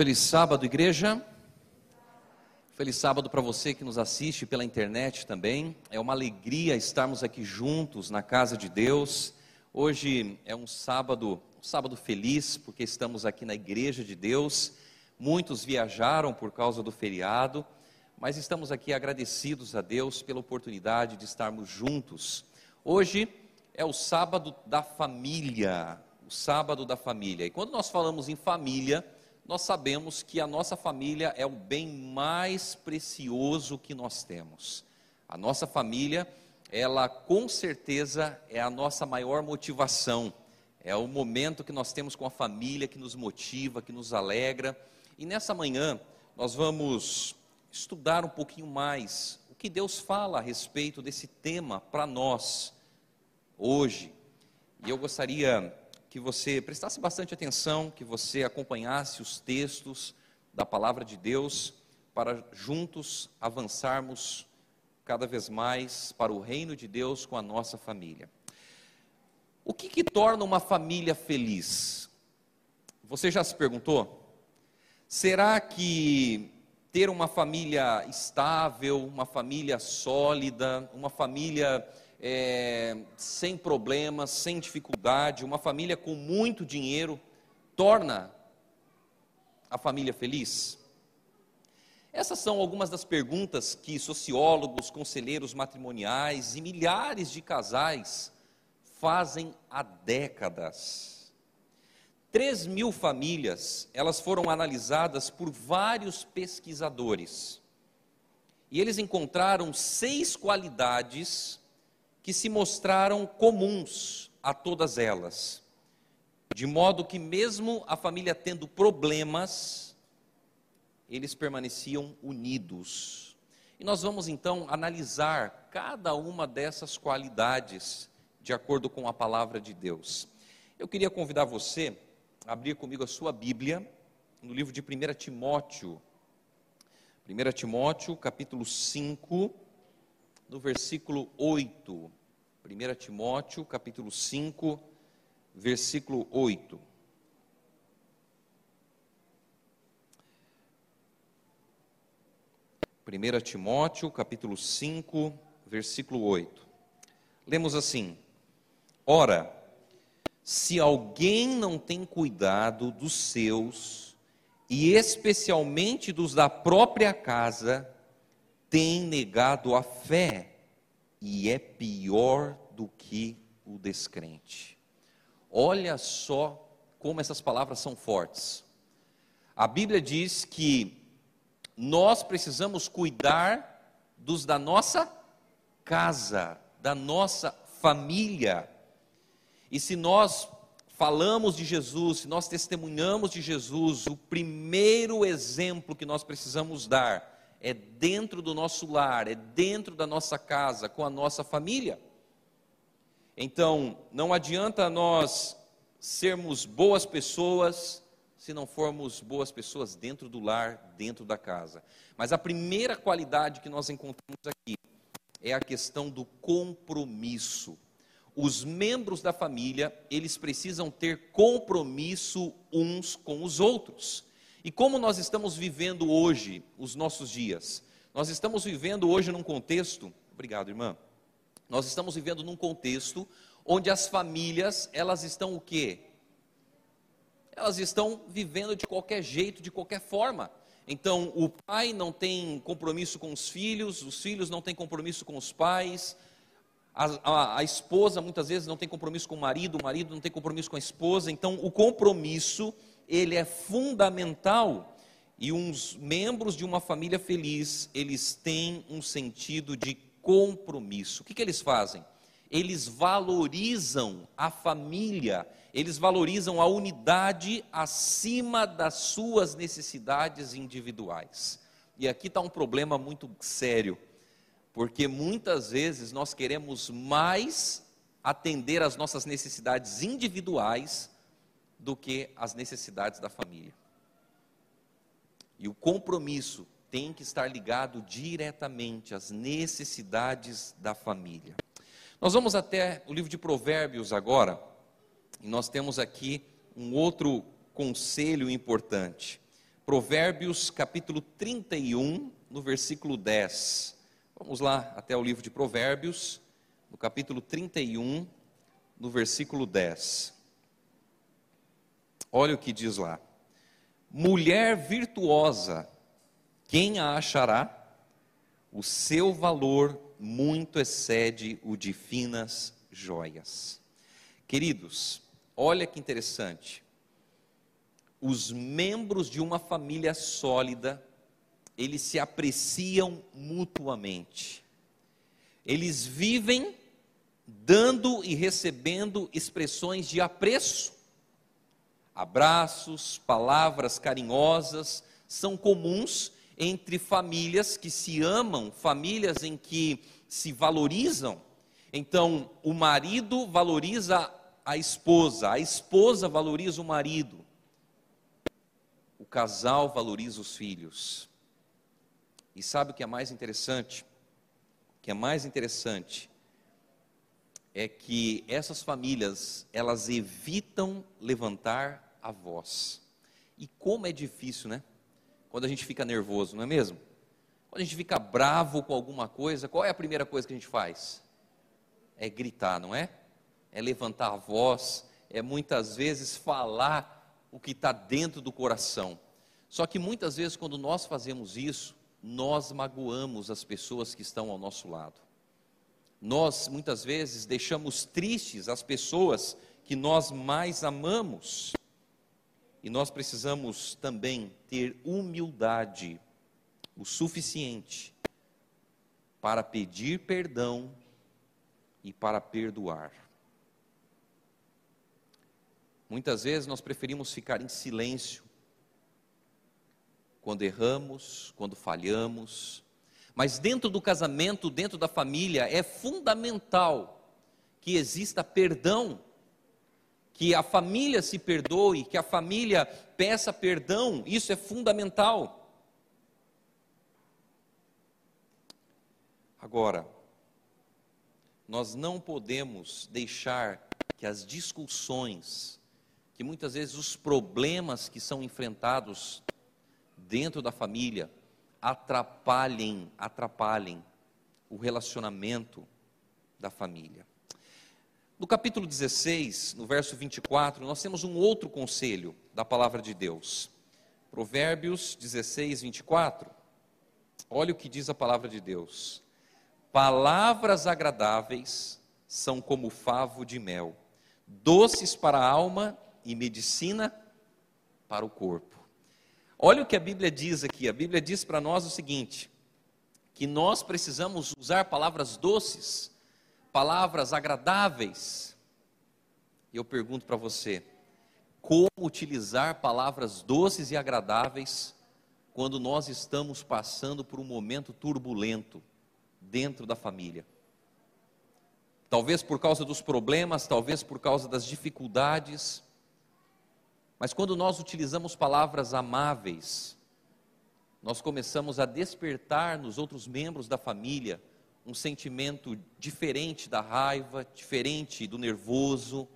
Feliz sábado, igreja. Feliz sábado para você que nos assiste pela internet também. É uma alegria estarmos aqui juntos na casa de Deus. Hoje é um sábado, um sábado feliz, porque estamos aqui na igreja de Deus. Muitos viajaram por causa do feriado, mas estamos aqui agradecidos a Deus pela oportunidade de estarmos juntos. Hoje é o sábado da família, o sábado da família. E quando nós falamos em família, nós sabemos que a nossa família é o bem mais precioso que nós temos. A nossa família, ela com certeza é a nossa maior motivação. É o momento que nós temos com a família que nos motiva, que nos alegra. E nessa manhã nós vamos estudar um pouquinho mais o que Deus fala a respeito desse tema para nós hoje. E eu gostaria que você prestasse bastante atenção, que você acompanhasse os textos da palavra de Deus, para juntos avançarmos cada vez mais para o reino de Deus com a nossa família. O que, que torna uma família feliz? Você já se perguntou? Será que ter uma família estável, uma família sólida, uma família é, sem problemas, sem dificuldade, uma família com muito dinheiro, torna a família feliz? Essas são algumas das perguntas que sociólogos, conselheiros matrimoniais e milhares de casais fazem há décadas. 3 mil famílias, elas foram analisadas por vários pesquisadores. E eles encontraram seis qualidades que se mostraram comuns a todas elas, de modo que, mesmo a família tendo problemas, eles permaneciam unidos. E nós vamos então analisar cada uma dessas qualidades de acordo com a palavra de Deus. Eu queria convidar você a abrir comigo a sua Bíblia no livro de 1 Timóteo. 1 Timóteo, capítulo 5 no versículo 8. 1 Timóteo, capítulo 5, versículo 8. Primeira Timóteo, capítulo 5, versículo 8. Lemos assim: Ora, se alguém não tem cuidado dos seus, e especialmente dos da própria casa, tem negado a fé e é pior do que o descrente. Olha só como essas palavras são fortes. A Bíblia diz que nós precisamos cuidar dos da nossa casa, da nossa família. E se nós falamos de Jesus, se nós testemunhamos de Jesus, o primeiro exemplo que nós precisamos dar é dentro do nosso lar, é dentro da nossa casa, com a nossa família. Então, não adianta nós sermos boas pessoas se não formos boas pessoas dentro do lar, dentro da casa. Mas a primeira qualidade que nós encontramos aqui é a questão do compromisso. Os membros da família, eles precisam ter compromisso uns com os outros. E como nós estamos vivendo hoje os nossos dias? Nós estamos vivendo hoje num contexto, obrigado, irmã. Nós estamos vivendo num contexto onde as famílias, elas estão o quê? Elas estão vivendo de qualquer jeito, de qualquer forma. Então, o pai não tem compromisso com os filhos, os filhos não têm compromisso com os pais, a, a, a, esposa muitas vezes não tem compromisso com o marido, o marido não tem compromisso com a esposa. Então, o compromisso ele é fundamental e uns membros de uma família feliz, eles têm um sentido de compromisso. O que, que eles fazem? Eles valorizam a família, eles valorizam a unidade acima das suas necessidades individuais. E aqui está um problema muito sério, porque muitas vezes nós queremos mais atender às nossas necessidades individuais do que as necessidades da família. E o compromisso tem que estar ligado diretamente às necessidades da família. Nós vamos até o livro de Provérbios agora, e nós temos aqui um outro conselho importante. Provérbios capítulo 31, no versículo 10. Vamos lá até o livro de Provérbios, no capítulo 31, no versículo 10. Olha o que diz lá: Mulher virtuosa, quem a achará? O seu valor muito excede o de finas joias. Queridos, olha que interessante. Os membros de uma família sólida, eles se apreciam mutuamente. Eles vivem dando e recebendo expressões de apreço. Abraços, palavras carinhosas são comuns entre famílias que se amam, famílias em que se valorizam. Então, o marido valoriza a esposa, a esposa valoriza o marido, o casal valoriza os filhos. E sabe o que é mais interessante? O que é mais interessante é que essas famílias, elas evitam levantar a voz. E como é difícil, né? quando a gente fica nervoso, não é mesmo? Quando a gente fica bravo com alguma coisa, qual é a primeira coisa que a gente faz? É gritar, não é? É levantar a voz, é muitas vezes falar o que está dentro do coração. Só que muitas vezes, quando nós fazemos isso, nós magoamos as pessoas que estão ao nosso lado. Nós, muitas vezes, deixamos tristes as pessoas que nós mais amamos. E nós precisamos também ter humildade o suficiente para pedir perdão e para perdoar. Muitas vezes nós preferimos ficar em silêncio quando erramos, quando falhamos, mas dentro do casamento, dentro da família, é fundamental que exista perdão que a família se perdoe, que a família peça perdão, isso é fundamental. Agora, nós não podemos deixar que as discussões, que muitas vezes os problemas que são enfrentados dentro da família, atrapalhem, atrapalhem o relacionamento da família. No capítulo 16, no verso 24, nós temos um outro conselho da palavra de Deus. Provérbios 16, 24. Olha o que diz a palavra de Deus. Palavras agradáveis são como favo de mel, doces para a alma e medicina para o corpo. Olha o que a Bíblia diz aqui. A Bíblia diz para nós o seguinte: que nós precisamos usar palavras doces palavras agradáveis. E eu pergunto para você: como utilizar palavras doces e agradáveis quando nós estamos passando por um momento turbulento dentro da família? Talvez por causa dos problemas, talvez por causa das dificuldades, mas quando nós utilizamos palavras amáveis, nós começamos a despertar nos outros membros da família um sentimento diferente da raiva, diferente do nervoso.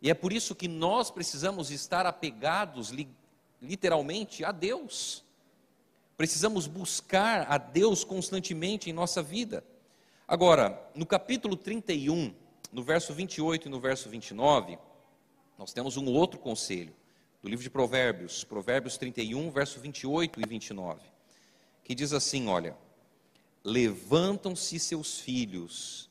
E é por isso que nós precisamos estar apegados, literalmente, a Deus. Precisamos buscar a Deus constantemente em nossa vida. Agora, no capítulo 31, no verso 28 e no verso 29, nós temos um outro conselho, do livro de Provérbios, Provérbios 31, verso 28 e 29, que diz assim: olha levantam-se seus filhos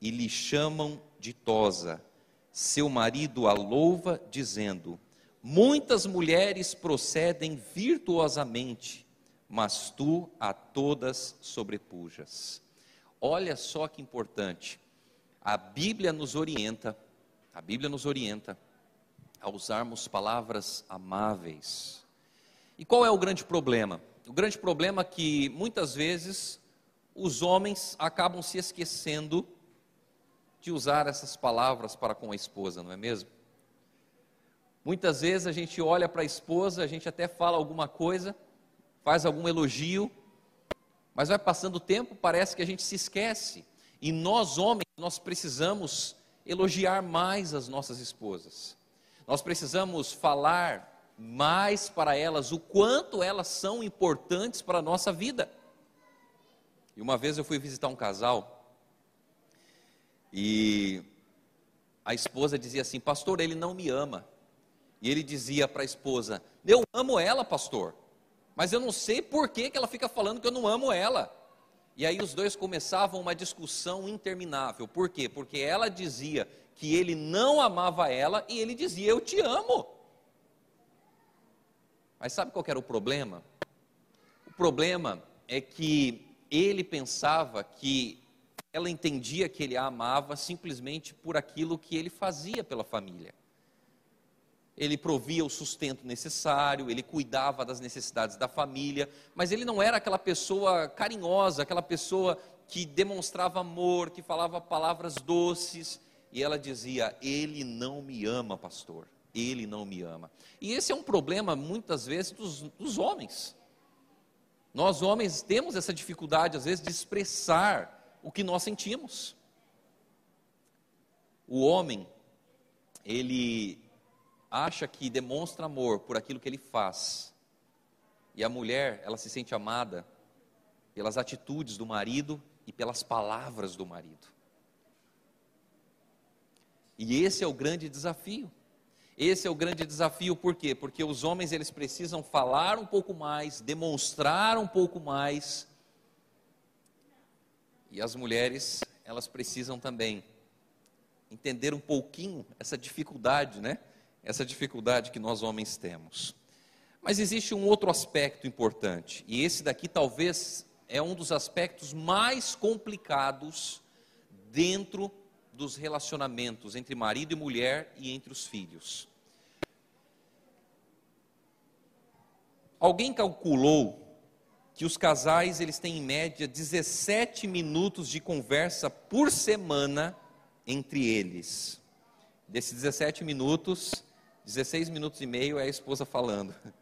e lhe chamam ditosa. Seu marido a louva, dizendo: Muitas mulheres procedem virtuosamente, mas tu a todas sobrepujas. Olha só que importante. A Bíblia nos orienta, a Bíblia nos orienta a usarmos palavras amáveis. E qual é o grande problema? O grande problema é que muitas vezes os homens acabam se esquecendo de usar essas palavras para com a esposa, não é mesmo? Muitas vezes a gente olha para a esposa, a gente até fala alguma coisa, faz algum elogio, mas vai passando o tempo, parece que a gente se esquece. E nós, homens, nós precisamos elogiar mais as nossas esposas. Nós precisamos falar mais para elas o quanto elas são importantes para a nossa vida. E uma vez eu fui visitar um casal e a esposa dizia assim: Pastor, ele não me ama. E ele dizia para a esposa: Eu amo ela, pastor, mas eu não sei por que, que ela fica falando que eu não amo ela. E aí os dois começavam uma discussão interminável. Por quê? Porque ela dizia que ele não amava ela e ele dizia: Eu te amo. Mas sabe qual era o problema? O problema é que ele pensava que ela entendia que ele a amava simplesmente por aquilo que ele fazia pela família. Ele provia o sustento necessário, ele cuidava das necessidades da família, mas ele não era aquela pessoa carinhosa, aquela pessoa que demonstrava amor, que falava palavras doces. E ela dizia: Ele não me ama, pastor ele não me ama. E esse é um problema, muitas vezes, dos, dos homens. Nós, homens, temos essa dificuldade, às vezes, de expressar o que nós sentimos. O homem, ele acha que demonstra amor por aquilo que ele faz. E a mulher, ela se sente amada pelas atitudes do marido e pelas palavras do marido. E esse é o grande desafio. Esse é o grande desafio, por quê? Porque os homens eles precisam falar um pouco mais, demonstrar um pouco mais. E as mulheres, elas precisam também entender um pouquinho essa dificuldade, né? Essa dificuldade que nós homens temos. Mas existe um outro aspecto importante, e esse daqui talvez é um dos aspectos mais complicados dentro dos relacionamentos entre marido e mulher e entre os filhos. Alguém calculou que os casais eles têm em média 17 minutos de conversa por semana entre eles. Desses 17 minutos, 16 minutos e meio é a esposa falando.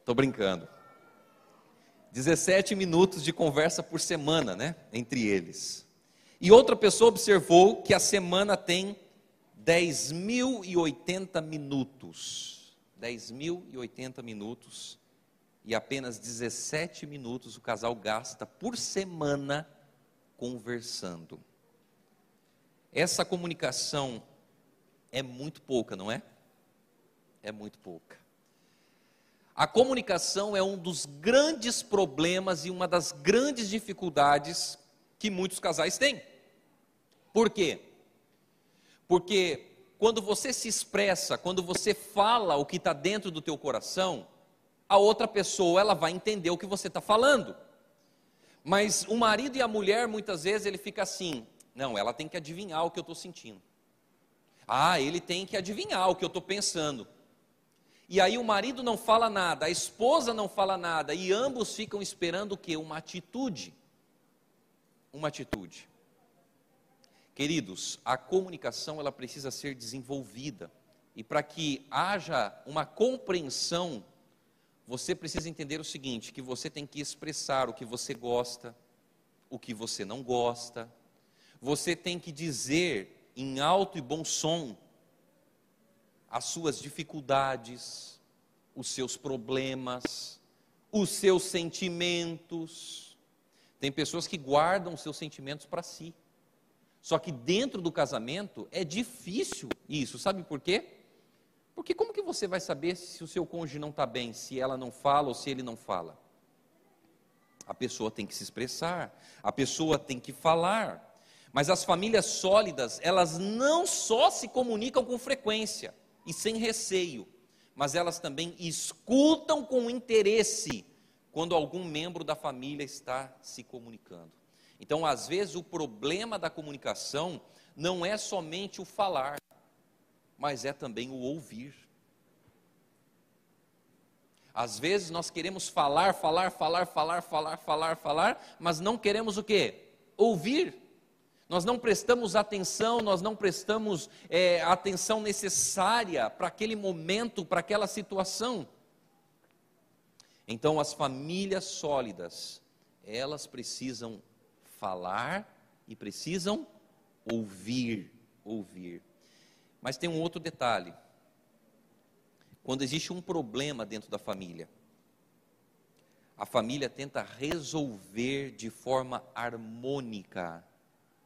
Estou brincando. 17 minutos de conversa por semana, né? Entre eles. E outra pessoa observou que a semana tem 10.080 minutos. 10.080 minutos. E apenas 17 minutos o casal gasta por semana conversando. Essa comunicação é muito pouca, não é? É muito pouca. A comunicação é um dos grandes problemas e uma das grandes dificuldades que muitos casais têm. Por quê? Porque quando você se expressa, quando você fala o que está dentro do teu coração, a outra pessoa ela vai entender o que você está falando. Mas o marido e a mulher muitas vezes ele fica assim, não, ela tem que adivinhar o que eu estou sentindo. Ah, ele tem que adivinhar o que eu estou pensando. E aí o marido não fala nada, a esposa não fala nada, e ambos ficam esperando o quê? Uma atitude. Uma atitude. Queridos, a comunicação ela precisa ser desenvolvida. E para que haja uma compreensão, você precisa entender o seguinte, que você tem que expressar o que você gosta, o que você não gosta. Você tem que dizer em alto e bom som as suas dificuldades, os seus problemas, os seus sentimentos. Tem pessoas que guardam seus sentimentos para si. Só que dentro do casamento é difícil isso, sabe por quê? Porque como que você vai saber se o seu cônjuge não está bem, se ela não fala ou se ele não fala? A pessoa tem que se expressar, a pessoa tem que falar. Mas as famílias sólidas, elas não só se comunicam com frequência e sem receio, mas elas também escutam com interesse quando algum membro da família está se comunicando. Então, às vezes, o problema da comunicação não é somente o falar, mas é também o ouvir. Às vezes nós queremos falar, falar, falar, falar, falar, falar, falar, mas não queremos o quê? Ouvir. Nós não prestamos atenção, nós não prestamos é, atenção necessária para aquele momento, para aquela situação. Então, as famílias sólidas, elas precisam falar e precisam ouvir, ouvir. Mas tem um outro detalhe. quando existe um problema dentro da família, a família tenta resolver de forma harmônica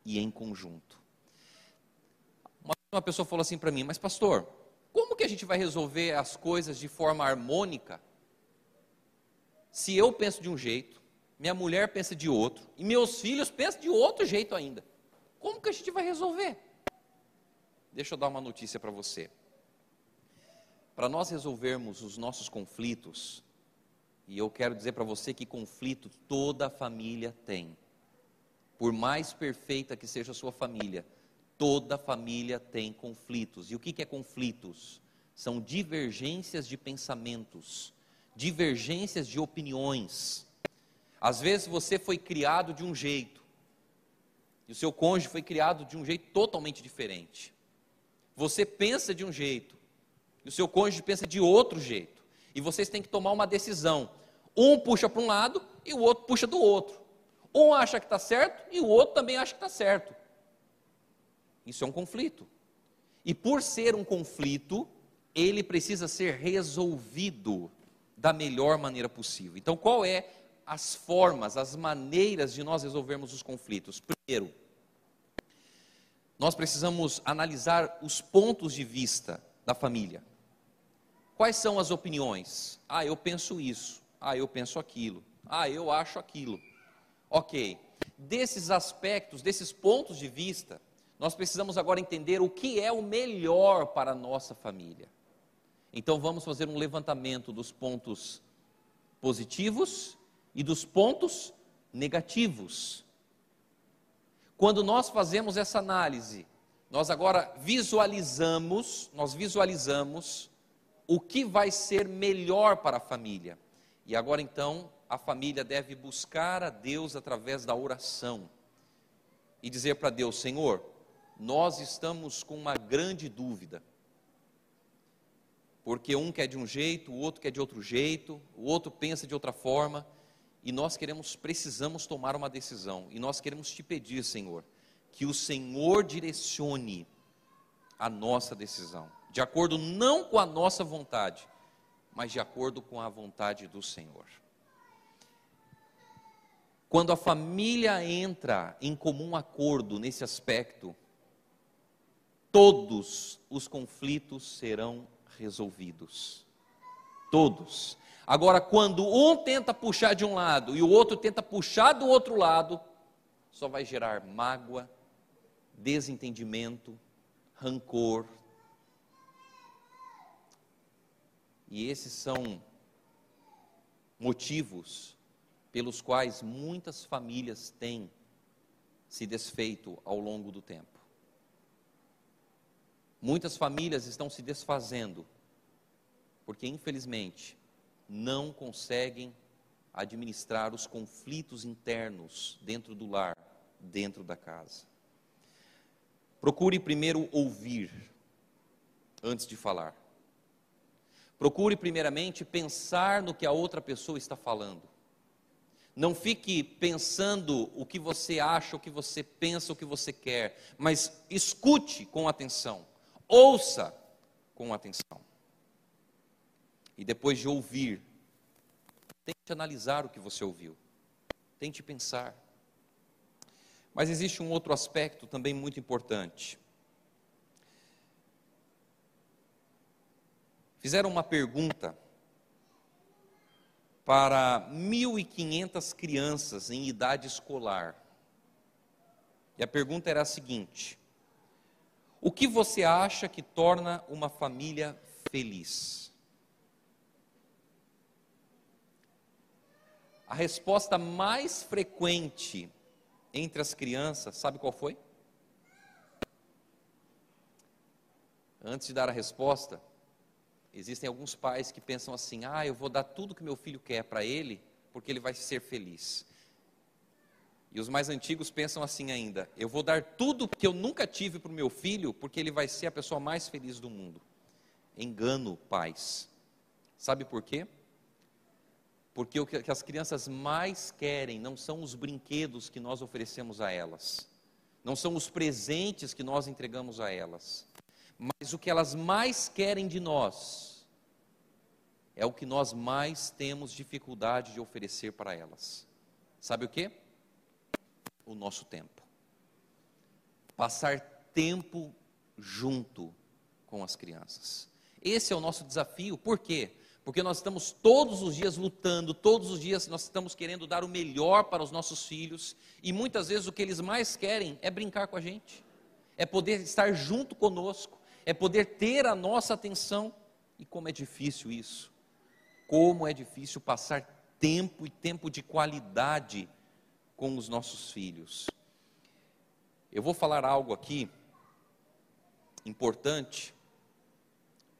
e em conjunto. Uma, pessoa falou assim para mim, mas pastor, como que a gente vai resolver as coisas de forma harmônica se eu penso de um jeito, minha mulher pensa de outro e meus filhos pensam de outro jeito ainda? Como que a gente vai resolver? Deixa eu dar uma notícia para você. Para nós resolvermos os nossos conflitos, e eu quero dizer para você que conflito toda família tem. Por mais perfeita que seja a sua família, toda família tem conflitos. E o que é conflitos? São divergências de pensamentos, divergências de opiniões. Às vezes você foi criado de um jeito, e o seu cônjuge foi criado de um jeito totalmente diferente. Você pensa de um jeito, e o seu cônjuge pensa de outro jeito e vocês têm que tomar uma decisão. Um puxa para um lado e o outro puxa do outro. Um acha que está certo e o outro também acha que está certo. Isso é um conflito. E por ser um conflito, ele precisa ser resolvido da melhor maneira possível. Então, qual é as formas, as maneiras de nós resolvermos os conflitos? Primeiro, nós precisamos analisar os pontos de vista da família. Quais são as opiniões? Ah, eu penso isso. Ah, eu penso aquilo. Ah, eu acho aquilo. Ok. Desses aspectos, desses pontos de vista, nós precisamos agora entender o que é o melhor para a nossa família. Então vamos fazer um levantamento dos pontos positivos e dos pontos negativos. Quando nós fazemos essa análise, nós agora visualizamos, nós visualizamos o que vai ser melhor para a família. E agora então, a família deve buscar a Deus através da oração e dizer para Deus: Senhor, nós estamos com uma grande dúvida. Porque um quer de um jeito, o outro quer de outro jeito, o outro pensa de outra forma, e nós queremos, precisamos tomar uma decisão, e nós queremos te pedir, Senhor, que o Senhor direcione a nossa decisão de acordo não com a nossa vontade, mas de acordo com a vontade do Senhor. Quando a família entra em comum acordo nesse aspecto, todos os conflitos serão resolvidos. Todos. Agora, quando um tenta puxar de um lado e o outro tenta puxar do outro lado, só vai gerar mágoa, desentendimento, rancor, E esses são motivos pelos quais muitas famílias têm se desfeito ao longo do tempo. Muitas famílias estão se desfazendo porque, infelizmente, não conseguem administrar os conflitos internos dentro do lar, dentro da casa. Procure primeiro ouvir antes de falar. Procure primeiramente pensar no que a outra pessoa está falando. Não fique pensando o que você acha, o que você pensa, o que você quer, mas escute com atenção, ouça com atenção. E depois de ouvir, tente analisar o que você ouviu, tente pensar. Mas existe um outro aspecto também muito importante. fizeram uma pergunta para 1.500 crianças em idade escolar. E a pergunta era a seguinte: O que você acha que torna uma família feliz? A resposta mais frequente entre as crianças, sabe qual foi? Antes de dar a resposta, Existem alguns pais que pensam assim: ah, eu vou dar tudo que meu filho quer para ele, porque ele vai ser feliz. E os mais antigos pensam assim ainda: eu vou dar tudo que eu nunca tive para o meu filho, porque ele vai ser a pessoa mais feliz do mundo. Engano, pais. Sabe por quê? Porque o que as crianças mais querem não são os brinquedos que nós oferecemos a elas, não são os presentes que nós entregamos a elas mas o que elas mais querem de nós é o que nós mais temos dificuldade de oferecer para elas. Sabe o que? O nosso tempo. Passar tempo junto com as crianças. Esse é o nosso desafio, por quê? Porque nós estamos todos os dias lutando, todos os dias nós estamos querendo dar o melhor para os nossos filhos, e muitas vezes o que eles mais querem é brincar com a gente, é poder estar junto conosco, é poder ter a nossa atenção. E como é difícil isso como é difícil passar tempo e tempo de qualidade com os nossos filhos. Eu vou falar algo aqui importante,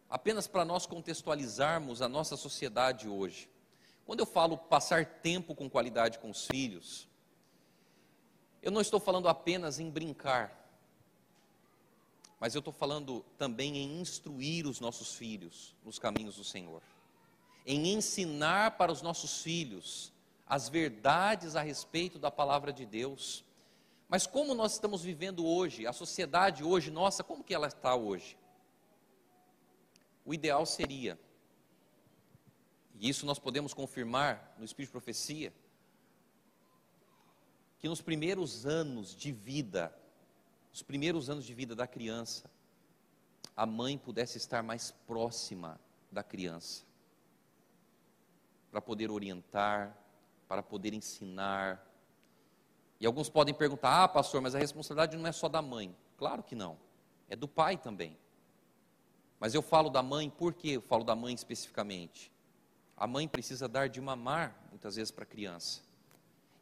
apenas para nós contextualizarmos a nossa sociedade hoje. Quando eu falo passar tempo com qualidade com os filhos, eu não estou falando apenas em brincar, mas eu estou falando também em instruir os nossos filhos nos caminhos do Senhor em ensinar para os nossos filhos as verdades a respeito da palavra de Deus. Mas como nós estamos vivendo hoje, a sociedade hoje, nossa, como que ela está hoje? O ideal seria, e isso nós podemos confirmar no Espírito de Profecia, que nos primeiros anos de vida, os primeiros anos de vida da criança, a mãe pudesse estar mais próxima da criança para poder orientar, para poder ensinar. E alguns podem perguntar: ah, pastor, mas a responsabilidade não é só da mãe. Claro que não, é do pai também. Mas eu falo da mãe, por que eu falo da mãe especificamente? A mãe precisa dar de mamar, muitas vezes, para a criança.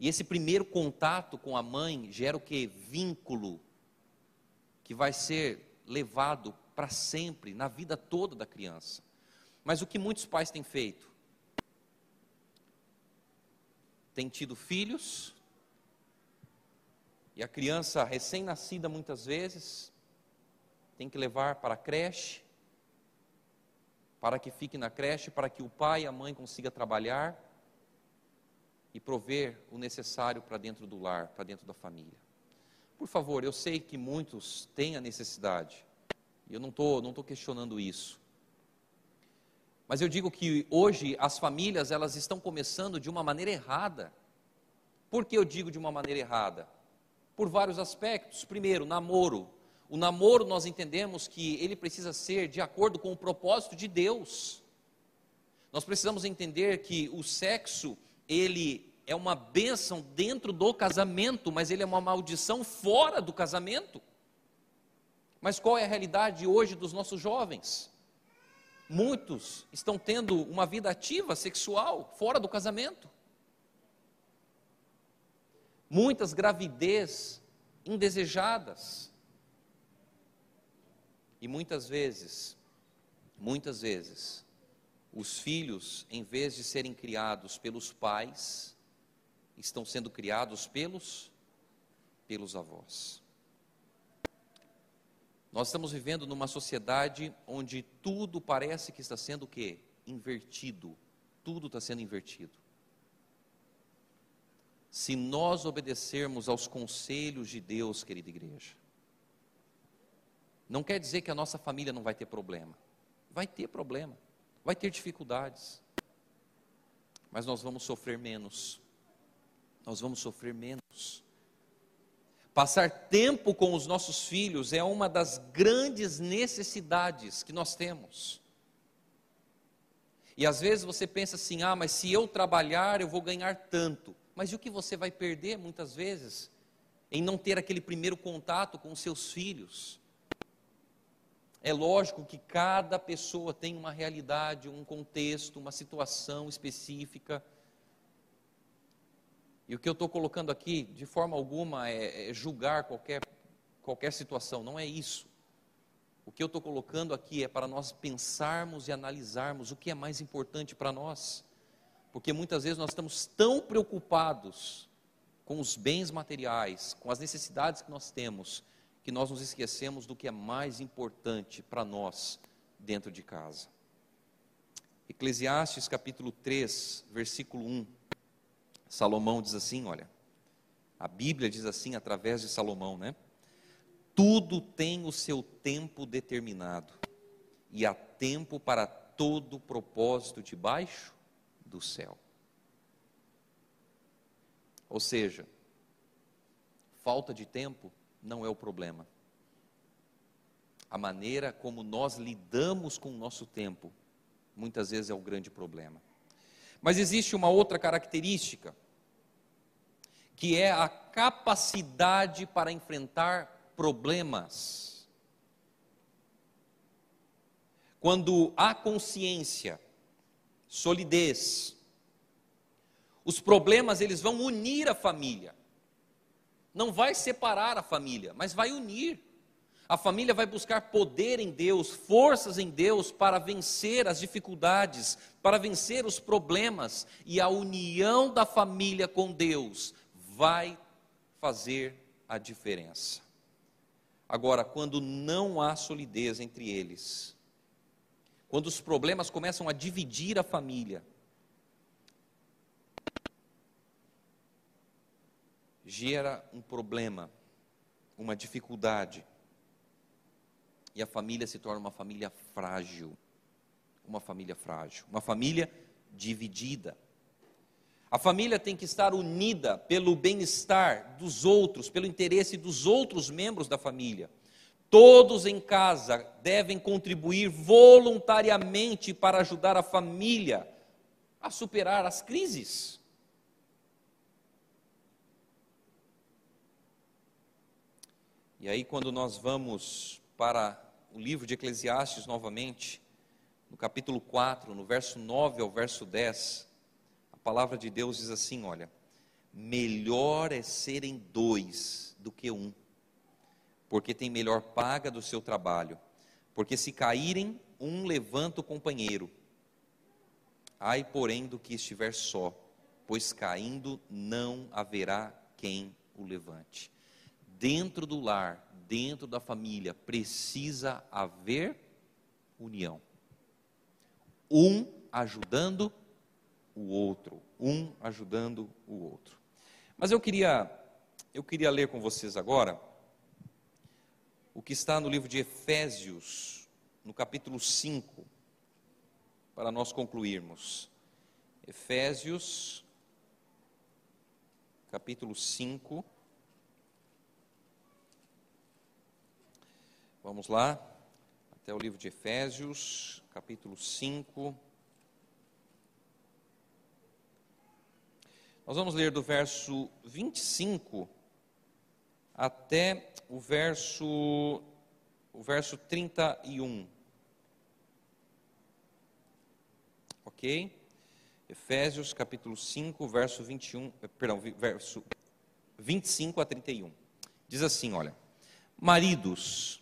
E esse primeiro contato com a mãe gera o que? Vínculo, que vai ser levado para sempre, na vida toda da criança. Mas o que muitos pais têm feito? tem tido filhos, e a criança recém-nascida muitas vezes tem que levar para a creche, para que fique na creche, para que o pai e a mãe consigam trabalhar e prover o necessário para dentro do lar, para dentro da família. Por favor, eu sei que muitos têm a necessidade, e eu não estou não tô questionando isso. Mas eu digo que hoje as famílias elas estão começando de uma maneira errada. Por que eu digo de uma maneira errada? Por vários aspectos. Primeiro, namoro. O namoro nós entendemos que ele precisa ser de acordo com o propósito de Deus. Nós precisamos entender que o sexo, ele é uma bênção dentro do casamento, mas ele é uma maldição fora do casamento. Mas qual é a realidade hoje dos nossos jovens? Muitos estão tendo uma vida ativa sexual fora do casamento. Muitas gravidez indesejadas. E muitas vezes, muitas vezes, os filhos, em vez de serem criados pelos pais, estão sendo criados pelos pelos avós. Nós estamos vivendo numa sociedade onde tudo parece que está sendo o quê? Invertido. Tudo está sendo invertido. Se nós obedecermos aos conselhos de Deus, querida igreja, não quer dizer que a nossa família não vai ter problema. Vai ter problema, vai ter dificuldades. Mas nós vamos sofrer menos. Nós vamos sofrer menos. Passar tempo com os nossos filhos é uma das grandes necessidades que nós temos. E às vezes você pensa assim: ah, mas se eu trabalhar eu vou ganhar tanto. Mas e o que você vai perder muitas vezes em não ter aquele primeiro contato com os seus filhos? É lógico que cada pessoa tem uma realidade, um contexto, uma situação específica. E o que eu estou colocando aqui, de forma alguma, é, é julgar qualquer, qualquer situação, não é isso. O que eu estou colocando aqui é para nós pensarmos e analisarmos o que é mais importante para nós. Porque muitas vezes nós estamos tão preocupados com os bens materiais, com as necessidades que nós temos, que nós nos esquecemos do que é mais importante para nós dentro de casa. Eclesiastes capítulo 3, versículo 1. Salomão diz assim: olha, a Bíblia diz assim através de Salomão, né? Tudo tem o seu tempo determinado, e há tempo para todo propósito debaixo do céu. Ou seja, falta de tempo não é o problema. A maneira como nós lidamos com o nosso tempo, muitas vezes é o grande problema. Mas existe uma outra característica, que é a capacidade para enfrentar problemas. Quando há consciência, solidez, os problemas eles vão unir a família. Não vai separar a família, mas vai unir. A família vai buscar poder em Deus, forças em Deus para vencer as dificuldades, para vencer os problemas, e a união da família com Deus vai fazer a diferença. Agora, quando não há solidez entre eles, quando os problemas começam a dividir a família, gera um problema, uma dificuldade. E a família se torna uma família frágil. Uma família frágil, uma família dividida. A família tem que estar unida pelo bem-estar dos outros, pelo interesse dos outros membros da família. Todos em casa devem contribuir voluntariamente para ajudar a família a superar as crises. E aí, quando nós vamos para o livro de Eclesiastes novamente, no capítulo 4, no verso 9 ao verso 10, a palavra de Deus diz assim: olha, melhor é serem dois do que um, porque tem melhor paga do seu trabalho, porque se caírem, um levanta o companheiro. Ai, porém, do que estiver só, pois caindo não haverá quem o levante dentro do lar, dentro da família, precisa haver união. Um ajudando o outro, um ajudando o outro. Mas eu queria eu queria ler com vocês agora o que está no livro de Efésios, no capítulo 5, para nós concluirmos. Efésios, capítulo 5. Vamos lá, até o livro de Efésios, capítulo 5. Nós vamos ler do verso 25 até o verso o verso 31. OK? Efésios capítulo 5, verso 21, eh, perdão, verso 25 a 31. Diz assim, olha: Maridos,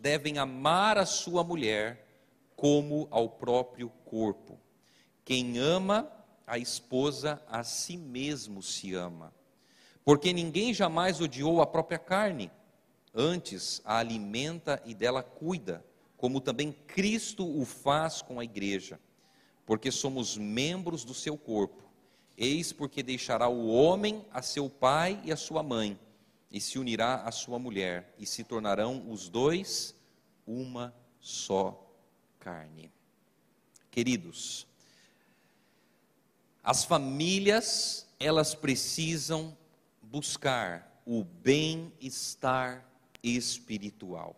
devem amar a sua mulher como ao próprio corpo. Quem ama a esposa, a si mesmo se ama. Porque ninguém jamais odiou a própria carne, antes a alimenta e dela cuida, como também Cristo o faz com a igreja, porque somos membros do seu corpo. Eis porque deixará o homem a seu pai e a sua mãe e se unirá à sua mulher, e se tornarão os dois uma só carne. Queridos, as famílias, elas precisam buscar o bem-estar espiritual.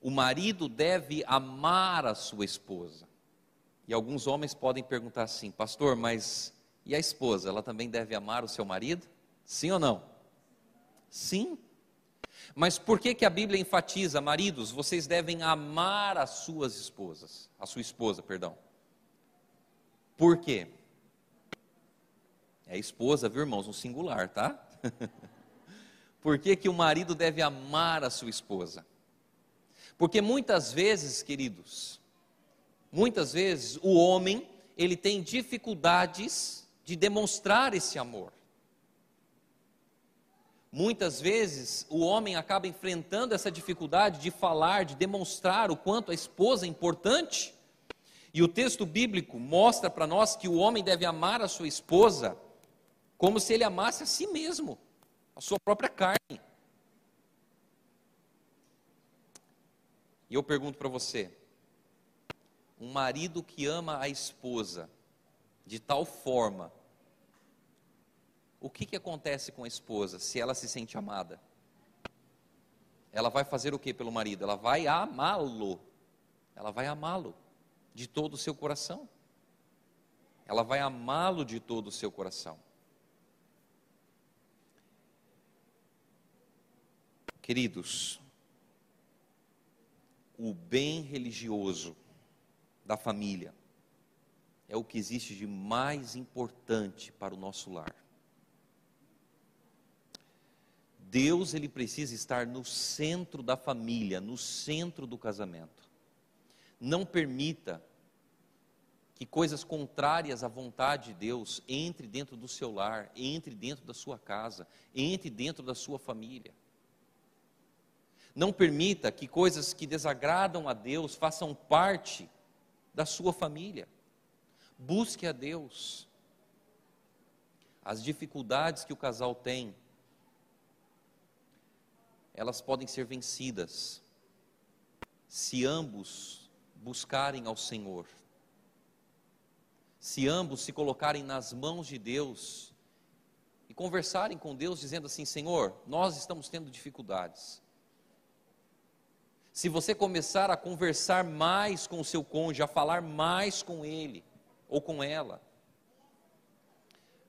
O marido deve amar a sua esposa. E alguns homens podem perguntar assim, pastor, mas e a esposa? Ela também deve amar o seu marido? Sim ou não? Sim. Mas por que, que a Bíblia enfatiza, maridos, vocês devem amar as suas esposas, a sua esposa, perdão? Por quê? É esposa, viu, irmãos? Um singular, tá? por que, que o marido deve amar a sua esposa? Porque muitas vezes, queridos, Muitas vezes o homem, ele tem dificuldades de demonstrar esse amor. Muitas vezes o homem acaba enfrentando essa dificuldade de falar, de demonstrar o quanto a esposa é importante. E o texto bíblico mostra para nós que o homem deve amar a sua esposa como se ele amasse a si mesmo, a sua própria carne. E eu pergunto para você: um marido que ama a esposa de tal forma o que, que acontece com a esposa se ela se sente amada? Ela vai fazer o que pelo marido? Ela vai amá-lo. Ela vai amá-lo de todo o seu coração. Ela vai amá-lo de todo o seu coração. Queridos, o bem religioso da família é o que existe de mais importante para o nosso lar. Deus ele precisa estar no centro da família, no centro do casamento. Não permita que coisas contrárias à vontade de Deus entre dentro do seu lar, entre dentro da sua casa, entre dentro da sua família. Não permita que coisas que desagradam a Deus façam parte da sua família. Busque a Deus. As dificuldades que o casal tem elas podem ser vencidas se ambos buscarem ao Senhor, se ambos se colocarem nas mãos de Deus e conversarem com Deus, dizendo assim: Senhor, nós estamos tendo dificuldades. Se você começar a conversar mais com o seu cônjuge, a falar mais com ele ou com ela,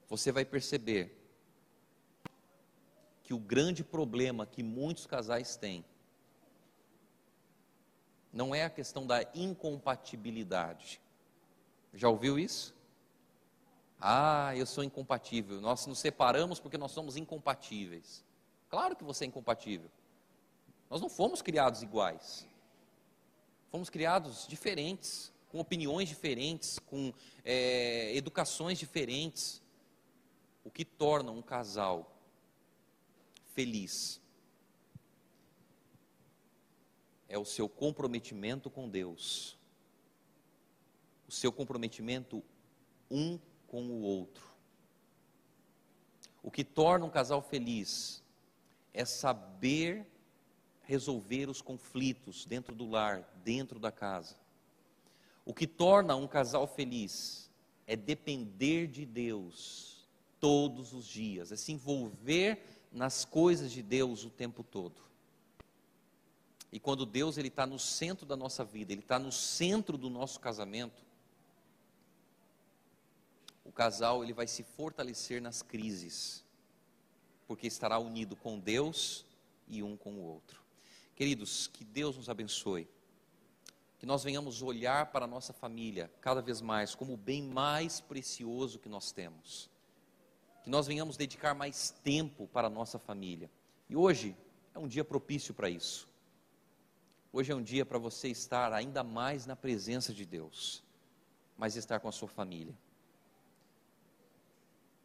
você vai perceber que o grande problema que muitos casais têm não é a questão da incompatibilidade. Já ouviu isso? Ah, eu sou incompatível. Nós nos separamos porque nós somos incompatíveis. Claro que você é incompatível. Nós não fomos criados iguais. Fomos criados diferentes, com opiniões diferentes, com é, educações diferentes. O que torna um casal feliz é o seu comprometimento com Deus, o seu comprometimento um com o outro. O que torna um casal feliz é saber resolver os conflitos dentro do lar, dentro da casa. O que torna um casal feliz é depender de Deus todos os dias, é se envolver nas coisas de Deus o tempo todo. E quando Deus ele está no centro da nossa vida, ele está no centro do nosso casamento, o casal ele vai se fortalecer nas crises, porque estará unido com Deus e um com o outro. Queridos, que Deus nos abençoe, que nós venhamos olhar para a nossa família cada vez mais como o bem mais precioso que nós temos que nós venhamos dedicar mais tempo para a nossa família. E hoje é um dia propício para isso. Hoje é um dia para você estar ainda mais na presença de Deus, mas estar com a sua família.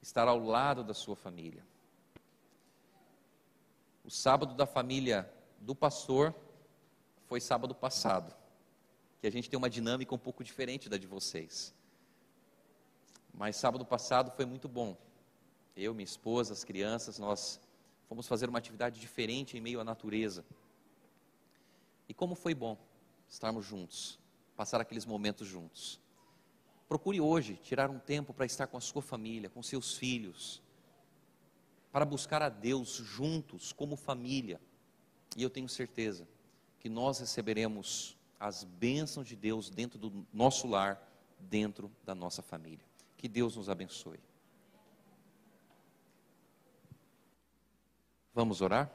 Estar ao lado da sua família. O sábado da família do pastor foi sábado passado, que a gente tem uma dinâmica um pouco diferente da de vocês. Mas sábado passado foi muito bom eu, minha esposa, as crianças, nós fomos fazer uma atividade diferente em meio à natureza. E como foi bom estarmos juntos, passar aqueles momentos juntos. Procure hoje tirar um tempo para estar com a sua família, com seus filhos, para buscar a Deus juntos, como família. E eu tenho certeza que nós receberemos as bênçãos de Deus dentro do nosso lar, dentro da nossa família. Que Deus nos abençoe. Vamos orar?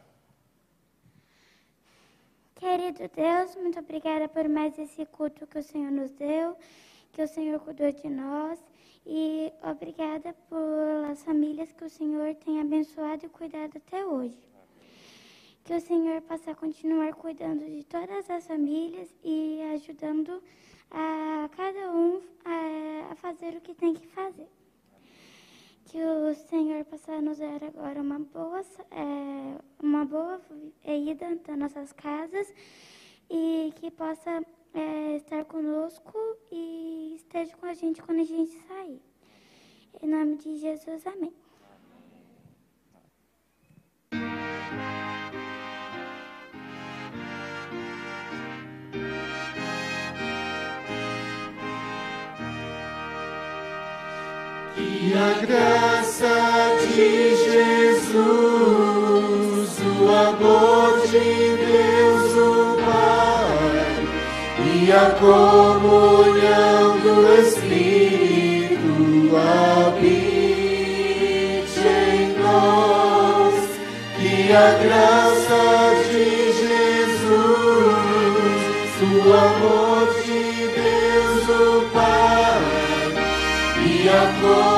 Querido Deus, muito obrigada por mais esse culto que o Senhor nos deu, que o Senhor cuidou de nós e obrigada pelas famílias que o Senhor tem abençoado e cuidado até hoje. que o Senhor possa continuar cuidando de todas as famílias e ajudando a cada um a, fazer o que tem que fazer. Que o Senhor possa nos dar agora uma boa, é, uma boa ida das nossas casas e que possa é, estar conosco e esteja com a gente quando a gente sair. Em nome de Jesus, amém. A graça de Jesus, o amor de Deus, o Pai, e a comunhão do Espírito habite em nós. Que a graça de Jesus, o amor de Deus, o Pai, e a comunhão